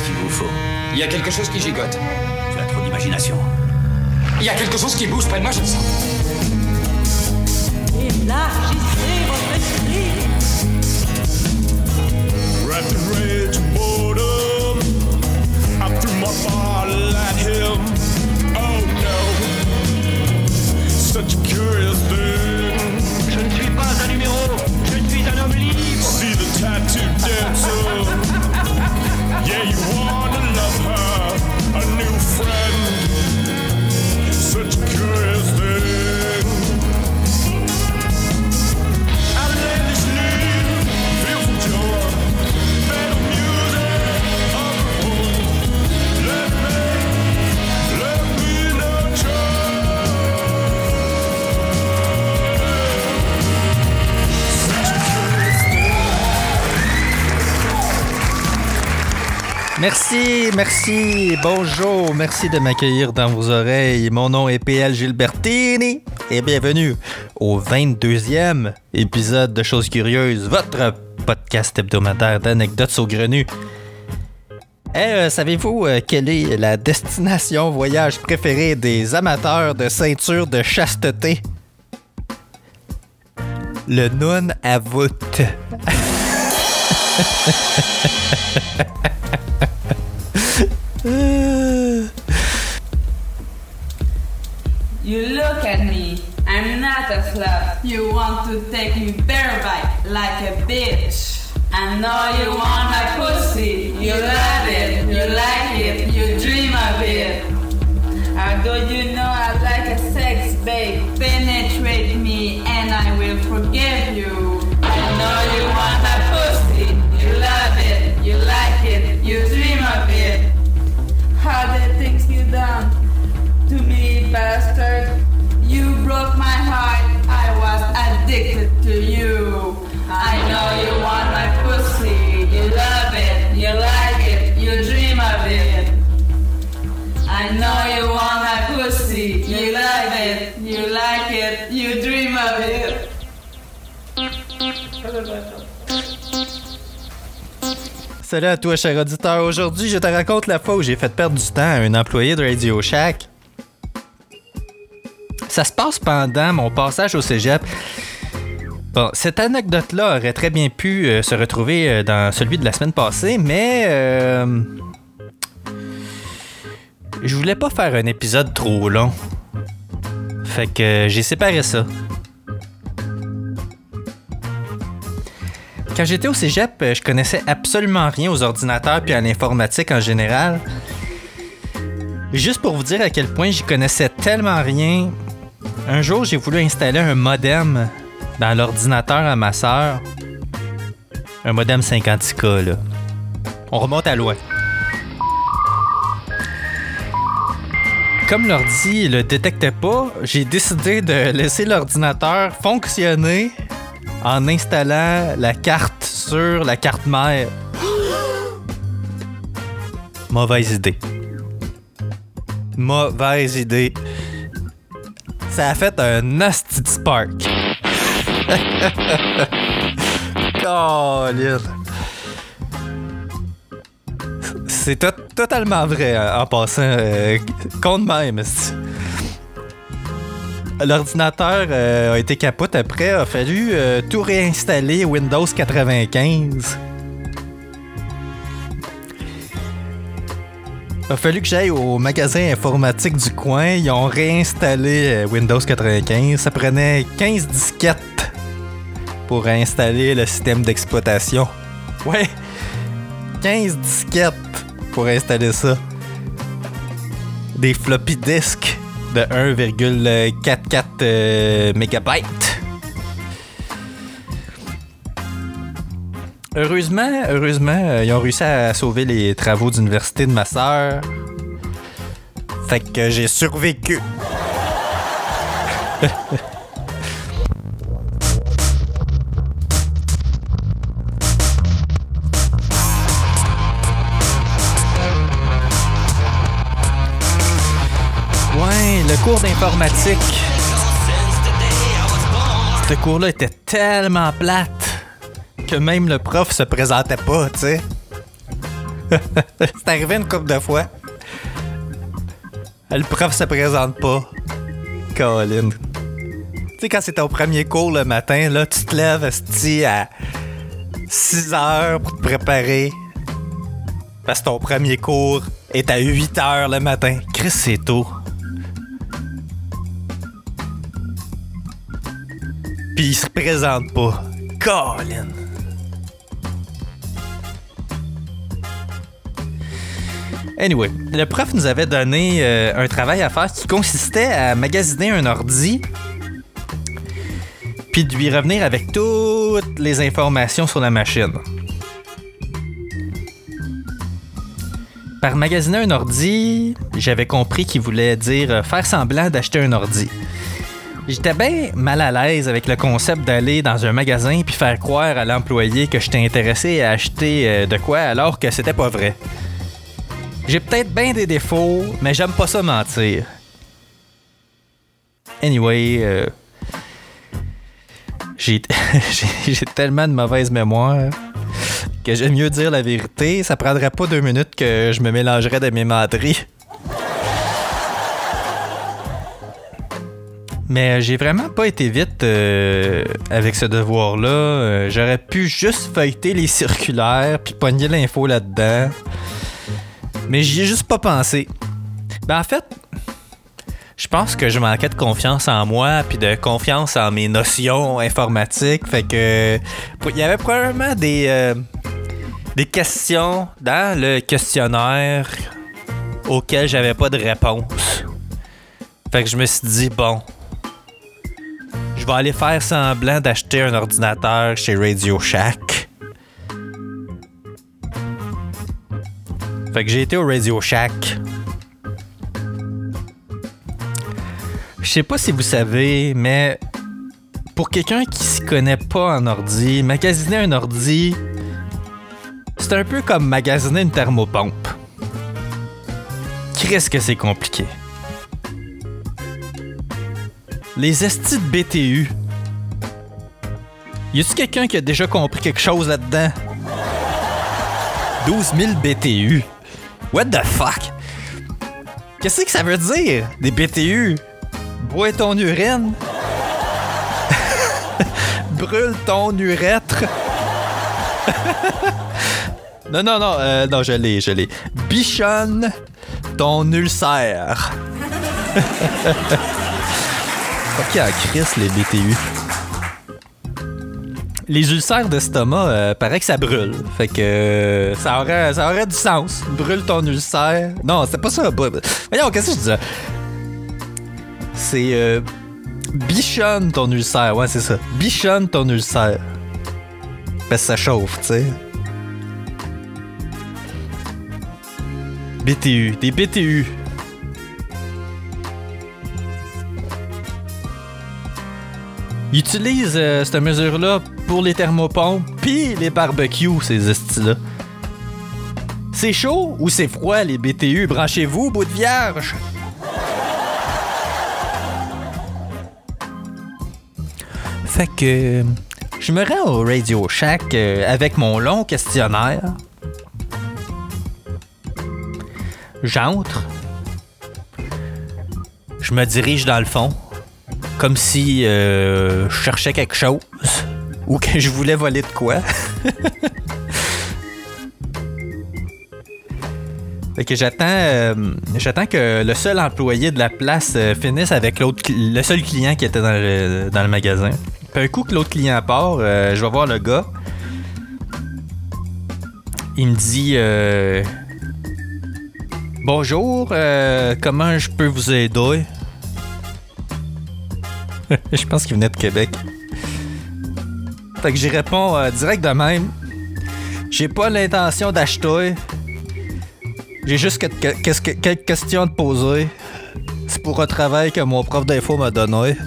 Qu'est-ce qu'il vous faut Il y a quelque chose qui gigote. Tu as trop d'imagination. Il y a quelque chose qui bouge près de moi, je le sens. Élargissez votre esprit. In rage and boredom, I threw my bottle at him. Oh no, such a curious thing. Je ne suis pas un numéro, je suis un homme libre. See the tattoo dancer. Yeah, you wanna love her, a new friend. Such a curious thing. Merci, merci, bonjour, merci de m'accueillir dans vos oreilles. Mon nom est PL Gilbertini et bienvenue au 22e épisode de Choses Curieuses, votre podcast hebdomadaire d'anecdotes saugrenues. Eh, euh, savez-vous euh, quelle est la destination voyage préférée des amateurs de ceinture de chasteté? Le Nun Avut. You look at me. I'm not a slut. You want to take me bareback like a bitch. I know you want my pussy. You love it. You like it. You dream of it. Although you know I like a sex babe, penetrate me and I will forgive you. I know you done to me, bastard. You broke my heart. I was addicted to you. I know you want my pussy. You love it. You like it. You dream of it. I know you want my pussy. You love it. You like it. You dream of it. Salut à toi, cher auditeur. Aujourd'hui, je te raconte la fois où j'ai fait perdre du temps à un employé de Radio Shack. Ça se passe pendant mon passage au cégep. Bon, cette anecdote-là aurait très bien pu euh, se retrouver euh, dans celui de la semaine passée, mais euh, je voulais pas faire un épisode trop long. Fait que euh, j'ai séparé ça. Quand j'étais au cégep, euh, je connaissais absolument rien aux ordinateurs puis à l'informatique en général. Juste pour vous dire à quel point j'y connaissais tellement rien, un jour j'ai voulu installer un modem dans l'ordinateur à ma sœur. Un modem 50K, là. On remonte à loin. Comme l'ordi le détectait pas, j'ai décidé de laisser l'ordinateur fonctionner en installant la carte sur la carte mère. Mauvaise idée. Mauvaise idée. Ça a fait un nasty spark. Colin. C'est to- totalement vrai en en passant. Euh, compte même. L'ordinateur euh, a été capote après. A fallu euh, tout réinstaller Windows 95. A fallu que j'aille au magasin informatique du coin. Ils ont réinstallé euh, Windows 95. Ça prenait 15 disquettes pour installer le système d'exploitation. Ouais, 15 disquettes pour installer ça. Des floppy disks de 1,44 euh, mégabytes. Heureusement, heureusement, euh, ils ont réussi à sauver les travaux d'université de ma sœur. Fait que j'ai survécu. cours d'informatique. Ce cours-là était tellement plate que même le prof se présentait pas, tu sais. C'est arrivé une couple de fois. Le prof se présente pas. Colin. Tu sais, quand c'est ton premier cours le matin, là, tu te lèves à 6 heures pour te préparer. Parce que ton premier cours est à 8 heures le matin. Chris, c'est tôt. Puis il se présente pas. Colin. Anyway, le prof nous avait donné euh, un travail à faire qui consistait à magasiner un ordi puis de lui revenir avec toutes les informations sur la machine. Par magasiner un ordi, j'avais compris qu'il voulait dire euh, faire semblant d'acheter un ordi. J'étais bien mal à l'aise avec le concept d'aller dans un magasin puis faire croire à l'employé que j'étais intéressé à acheter euh, de quoi alors que c'était pas vrai. J'ai peut-être bien des défauts, mais j'aime pas ça mentir. Anyway, euh, j'ai tellement de mauvaise mémoire que j'aime mieux dire la vérité. Ça prendrait pas deux minutes que je me mélangerais de mes menteries. Mais j'ai vraiment pas été vite euh, avec ce devoir-là. Euh, J'aurais pu juste feuilleter les circulaires puis pogner l'info là-dedans. Mais j'y ai juste pas pensé. Ben en fait, je pense que je manquais de confiance en moi puis de confiance en mes notions informatiques. Fait que il y avait probablement des euh, des questions dans le questionnaire auxquelles j'avais pas de réponse. Fait que je me suis dit bon, je vais aller faire semblant d'acheter un ordinateur chez Radio Shack. Fait que j'ai été au Radio Shack. Je sais pas si vous savez, mais pour quelqu'un qui s'y connaît pas en ordi, magasiner un ordi, c'est un peu comme magasiner une thermopompe. Qu'est-ce que c'est compliqué? Les estis de BTU. Y a-tu quelqu'un qui a déjà compris quelque chose là-dedans? 12 000 BTU. What the fuck? Qu'est-ce que ça veut dire, des BTU? Bois ton urine? Brûle ton urètre? non, non, non, euh, non, je l'ai, je l'ai. Bichonne ton ulcère. Ok, à Chris, les BTU. Les ulcères d'estomac, euh, paraît que ça brûle. Fait que euh, ça, aurait, ça aurait du sens. Brûle ton ulcère. Non, c'est pas ça. Voyons, qu'est-ce que je disais? C'est euh, bichonne ton ulcère. Ouais, c'est ça. Bichonne ton ulcère. Parce que ça chauffe, tu sais. BTU. Des BTU. Ils utilisent euh, cette mesure-là pour les thermopompes puis les barbecues, ces estis-là. C'est chaud ou c'est froid, les BTU? Branchez-vous, bout de vierge! Fait que je me rends au Radio Shack euh, avec mon long questionnaire. J'entre. Je me dirige dans le fond comme si euh, je cherchais quelque chose ou que je voulais voler de quoi. fait que j'attends, euh, j'attends que le seul employé de la place euh, finisse avec l'autre, le seul client qui était dans le, magasin. Puis un coup que l'autre client part, je vais voir le gars. Il me dit Bonjour, comment je peux vous aider? je pense qu'il venait de Québec. Fait que j'y réponds euh, direct de même. J'ai pas l'intention d'acheter. J'ai juste quelques questions à te poser. C'est pour un travail que mon prof d'info m'a donné.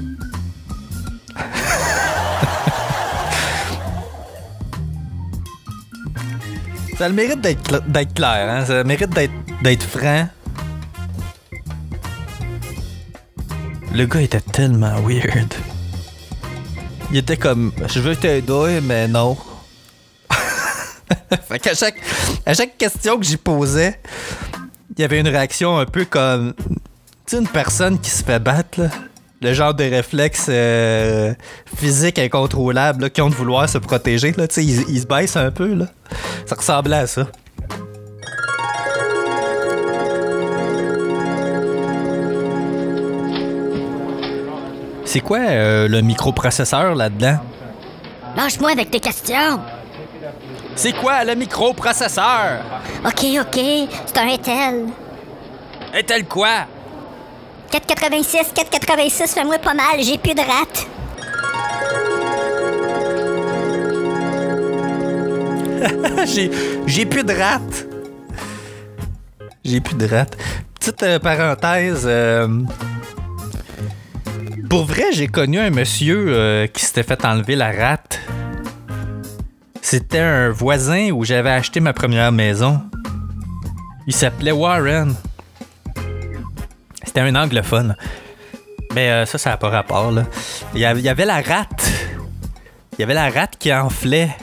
Ça a le mérite d'être cl- d'être clair, hein? Ça a le mérite d'être franc. Le gars était tellement weird. Il était comme, je veux t'aider, mais non. fait qu'à chaque, à chaque question que j'y posais, il y avait une réaction un peu comme. Tu sais, une personne qui se fait battre, là. Le genre de réflexe euh, physique incontrôlable qui ont de vouloir se protéger. Là, tu sais, ils, ils se baissent un peu. Là. Ça ressemblait à ça. C'est quoi euh, le microprocesseur là-dedans? Lâche-moi avec tes questions. C'est quoi le microprocesseur? OK, OK, c'est un Intel. Est-elle quoi? 486, 486, fais-moi pas mal, j'ai plus de rate. j'ai, j'ai plus de rate. J'ai plus de rate. Petite euh, parenthèse. euh, pour vrai, j'ai connu un monsieur euh, qui s'était fait enlever la rate. C'était un voisin où j'avais acheté ma première maison. Il s'appelait Warren. C'était un anglophone. Mais euh, ça, ça n'a pas rapport, là. Il y avait, la rate. Il y avait la rate qui enflait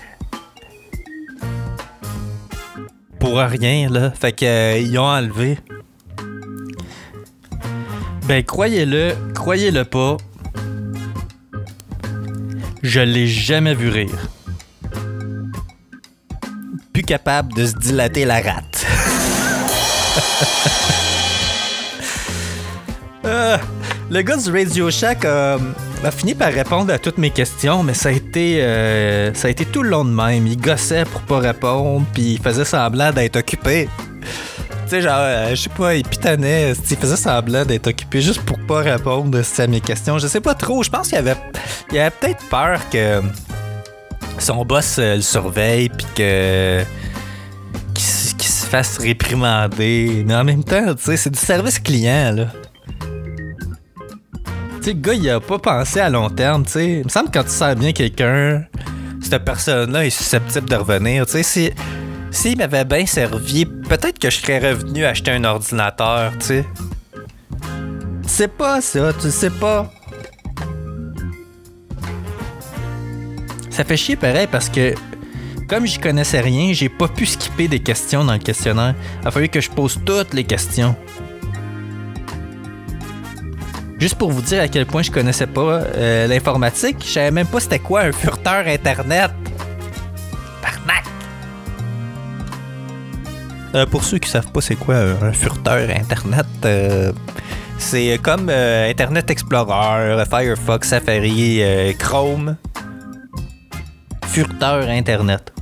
pour rien, là. Fait que euh, ont enlevé. Ben, croyez-le, croyez-le pas. Je l'ai jamais vu rire. Plus capable de se dilater la rate. Euh, le gars du Radio Shack euh, a fini par répondre à toutes mes questions, mais ça a été, euh, ça a été tout le long de même. Il gossait pour pas répondre, puis il faisait semblant d'être occupé. Tu sais, genre, euh, je sais pas, il pitonnait, il faisait semblant d'être occupé juste pour pas répondre à mes questions. Je sais pas trop, je pense qu'il avait, il avait peut-être peur que son boss euh, le surveille, puis que qu'il se fasse réprimander. Mais en même temps, tu c'est du service client, là. Tu sais, le gars, il a pas pensé à long terme, tu. Il me semble que quand tu sers bien quelqu'un, cette personne-là est susceptible de revenir. S'il m'avait bien servi, peut-être que je serais revenu acheter un ordinateur, tu sais. Sais pas ça, tu sais pas. Ça fait chier pareil parce que comme j'y connaissais rien, j'ai pas pu skipper des questions dans le questionnaire. Il a fallu que je pose toutes les questions. Juste pour vous dire à quel point je connaissais pas euh, l'informatique, je savais même pas c'était quoi un furteur internet. Euh, pour ceux qui savent pas c'est quoi un furteur internet, euh, c'est comme euh, Internet Explorer, Firefox, Safari, euh, Chrome. Furteur internet.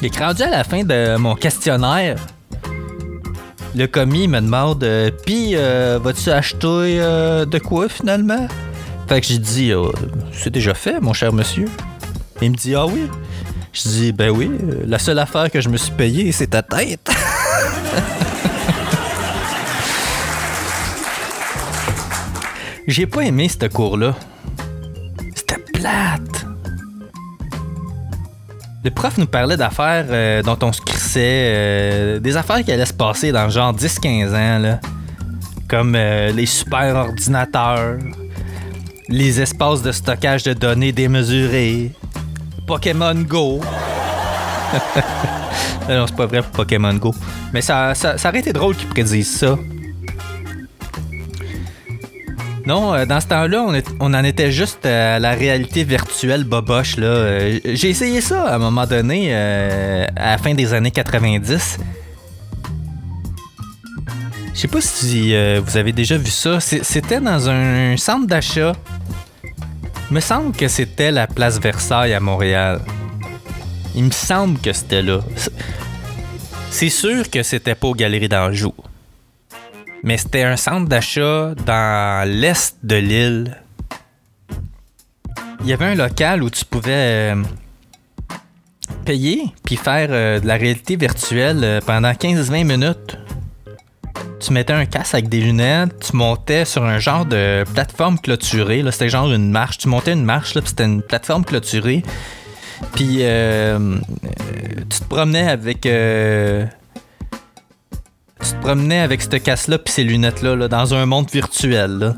Il est rendu à la fin de mon questionnaire. Le commis me demande euh, Puis, vas-tu acheter de quoi finalement? Fait que j'ai dit C'est déjà fait, mon cher monsieur. Il me dit Ah oui Je dis Ben oui, euh, la seule affaire que je me suis payée, c'est ta tête. J'ai pas aimé ce cours-là. C'était plate. Le prof nous parlait d'affaires euh, dont on se crissait, euh, des affaires qui allaient se passer dans genre 10-15 ans, là. Comme euh, les super ordinateurs, les espaces de stockage de données démesurés, Pokémon Go. non, c'est pas vrai pour Pokémon Go. Mais ça, ça, ça aurait été drôle qu'ils prédisent ça. Non, euh, dans ce temps-là, on, en était juste à la réalité virtuelle boboche. Là. Euh, J'ai essayé ça à un moment donné, euh, à la fin des années 90. Je sais pas si vous avez déjà vu ça. C'était dans un centre d'achat. Me semble que c'était la place Versailles à Montréal. Il me semble que c'était là. C'est- C'est sûr que c'était pas aux Galeries d'Anjou. Mais c'était un centre d'achat dans l'est de l'île. Il y avait un local où tu pouvais euh, payer puis faire euh, de la réalité virtuelle euh, pendant 15-20 minutes. Tu mettais un casque avec des lunettes, tu montais sur un genre de plateforme clôturée. C'était genre une marche. Tu montais une marche, là, puis c'était une plateforme clôturée. Puis euh, euh, tu te promenais avec. euh, tu te promenais avec ce casque-là puis ces lunettes-là là, dans un monde virtuel.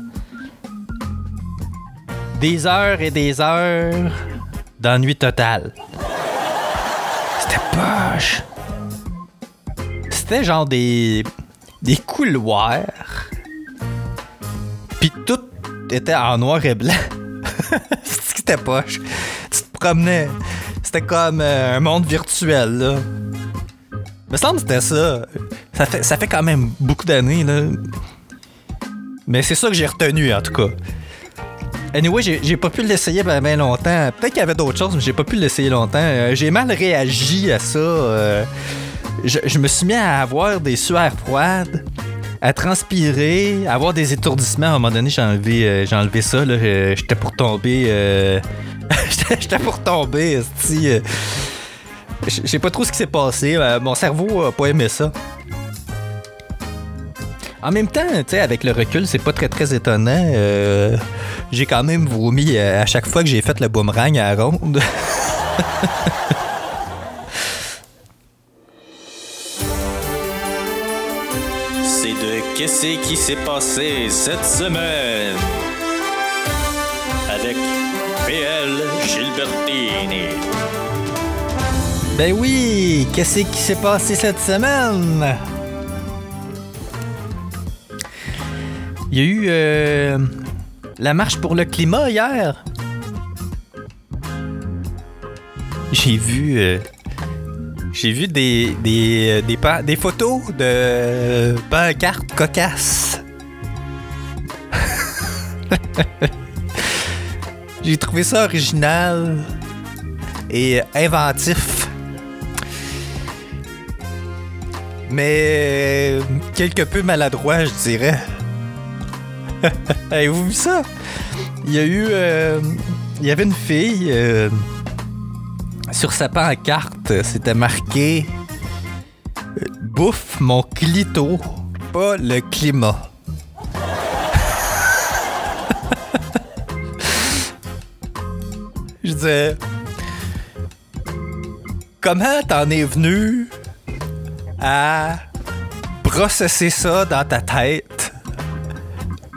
Des heures et des heures d'ennui total. C'était poche. C'était genre des. Des couloirs. Puis tout était en noir et blanc. C'était poche. Tu te promenais. C'était comme euh, un monde virtuel, là. Me semble que c'était ça. Ça fait, ça fait quand même beaucoup d'années, là. Mais c'est ça que j'ai retenu, en tout cas. Anyway, j'ai pas pu l'essayer bien ben longtemps. Peut-être qu'il y avait d'autres choses, mais j'ai pas pu l'essayer longtemps. Euh, j'ai mal réagi à ça. euh, je, me suis mis à avoir des sueurs froides, à transpirer, à avoir des étourdissements. À un moment donné, j'ai enlevé, euh, j'ai enlevé ça. là. Euh, J'étais pour tomber. euh, J'étais pour tomber. Je sais pas trop ce qui s'est passé. Mon cerveau a pas aimé ça. En même temps, avec le recul, c'est pas très très étonnant. J'ai quand même vomi à chaque fois que j'ai fait le boomerang à ronde. Qu'est-ce qui s'est passé cette semaine? Avec PL Gilbertini. Ben oui, qu'est-ce qui s'est passé cette semaine? Il y a eu euh, la marche pour le climat hier. J'ai vu, euh, j'ai vu des des, des, pa- des photos de pancartes cocasses. j'ai trouvé ça original et inventif. Mais quelque peu maladroit, je dirais. Avez-vous vu ça? Il y a eu. euh, il y avait une fille. euh, sur sa pancarte, c'était marqué Bouffe mon clito, pas le climat. je disais. Comment t'en es venu à processer ça dans ta tête,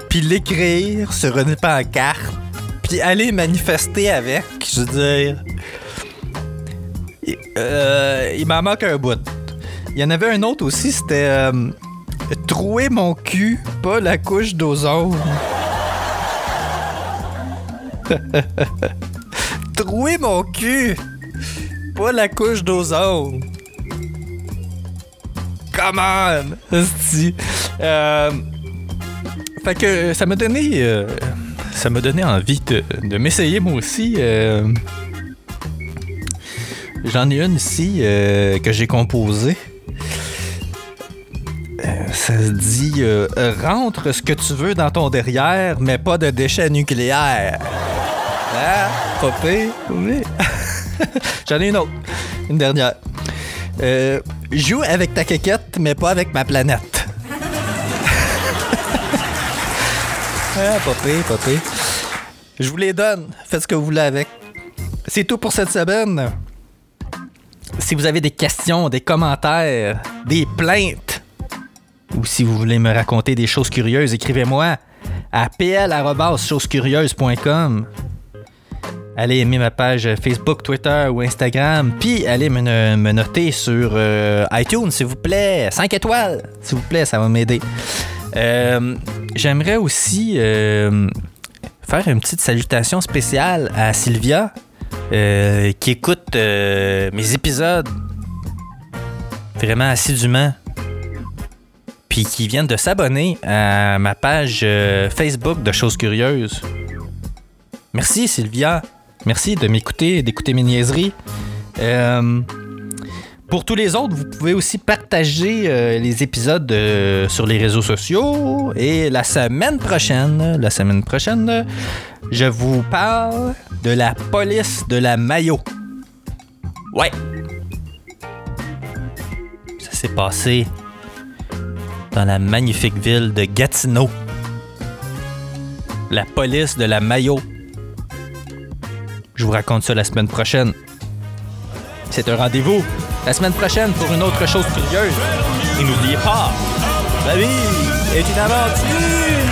puis l'écrire sur une pancarte, puis aller manifester avec, je veux dire? Il, euh, il m'en manque un bout. Il y en avait un autre aussi, c'était euh, Trouer mon cul, pas la couche d'ozone. Trouer mon cul, pas la couche d'ozone. Come on! Euh, fait que ça m'a donné. euh, ça m'a donné envie de, de m'essayer moi aussi. euh. J'en ai une ici euh, que j'ai composée. Euh, ça se dit euh, Rentre ce que tu veux dans ton derrière, mais pas de déchets nucléaires. Pas pire, oui. J'en ai une autre. Une dernière. Joue avec ta quéquette, mais pas avec ma planète. ah, pas pire. Je vous les donne. Faites ce que vous voulez avec. C'est tout pour cette semaine. Si vous avez des questions, des commentaires, des plaintes, ou si vous voulez me raconter des choses curieuses, écrivez-moi à pl.chosescurieuses.com. Allez aimer ma page Facebook, Twitter ou Instagram, puis allez me, noter sur euh, iTunes, s'il vous plaît. 5 étoiles, s'il vous plaît, ça va m'aider. Euh, J'aimerais aussi euh, faire une petite salutation spéciale à Sylvia, euh, qui écoute euh, mes épisodes vraiment assidûment, puis qui vient de s'abonner à ma page euh, Facebook de Choses Curieuses. Merci Sylvia. Merci de m'écouter d'écouter mes niaiseries. Pour tous les autres, vous pouvez aussi partager euh, les épisodes euh, sur les réseaux sociaux. Et la semaine prochaine, la semaine prochaine, je vous parle de la police de la Mayo. Ouais. Ça s'est passé dans la magnifique ville de Gatineau. La police de la Mayo. Je vous raconte ça la semaine prochaine. C'est un rendez-vous la semaine prochaine pour une autre chose curieuse. Et n'oubliez pas, la vie est une aventure.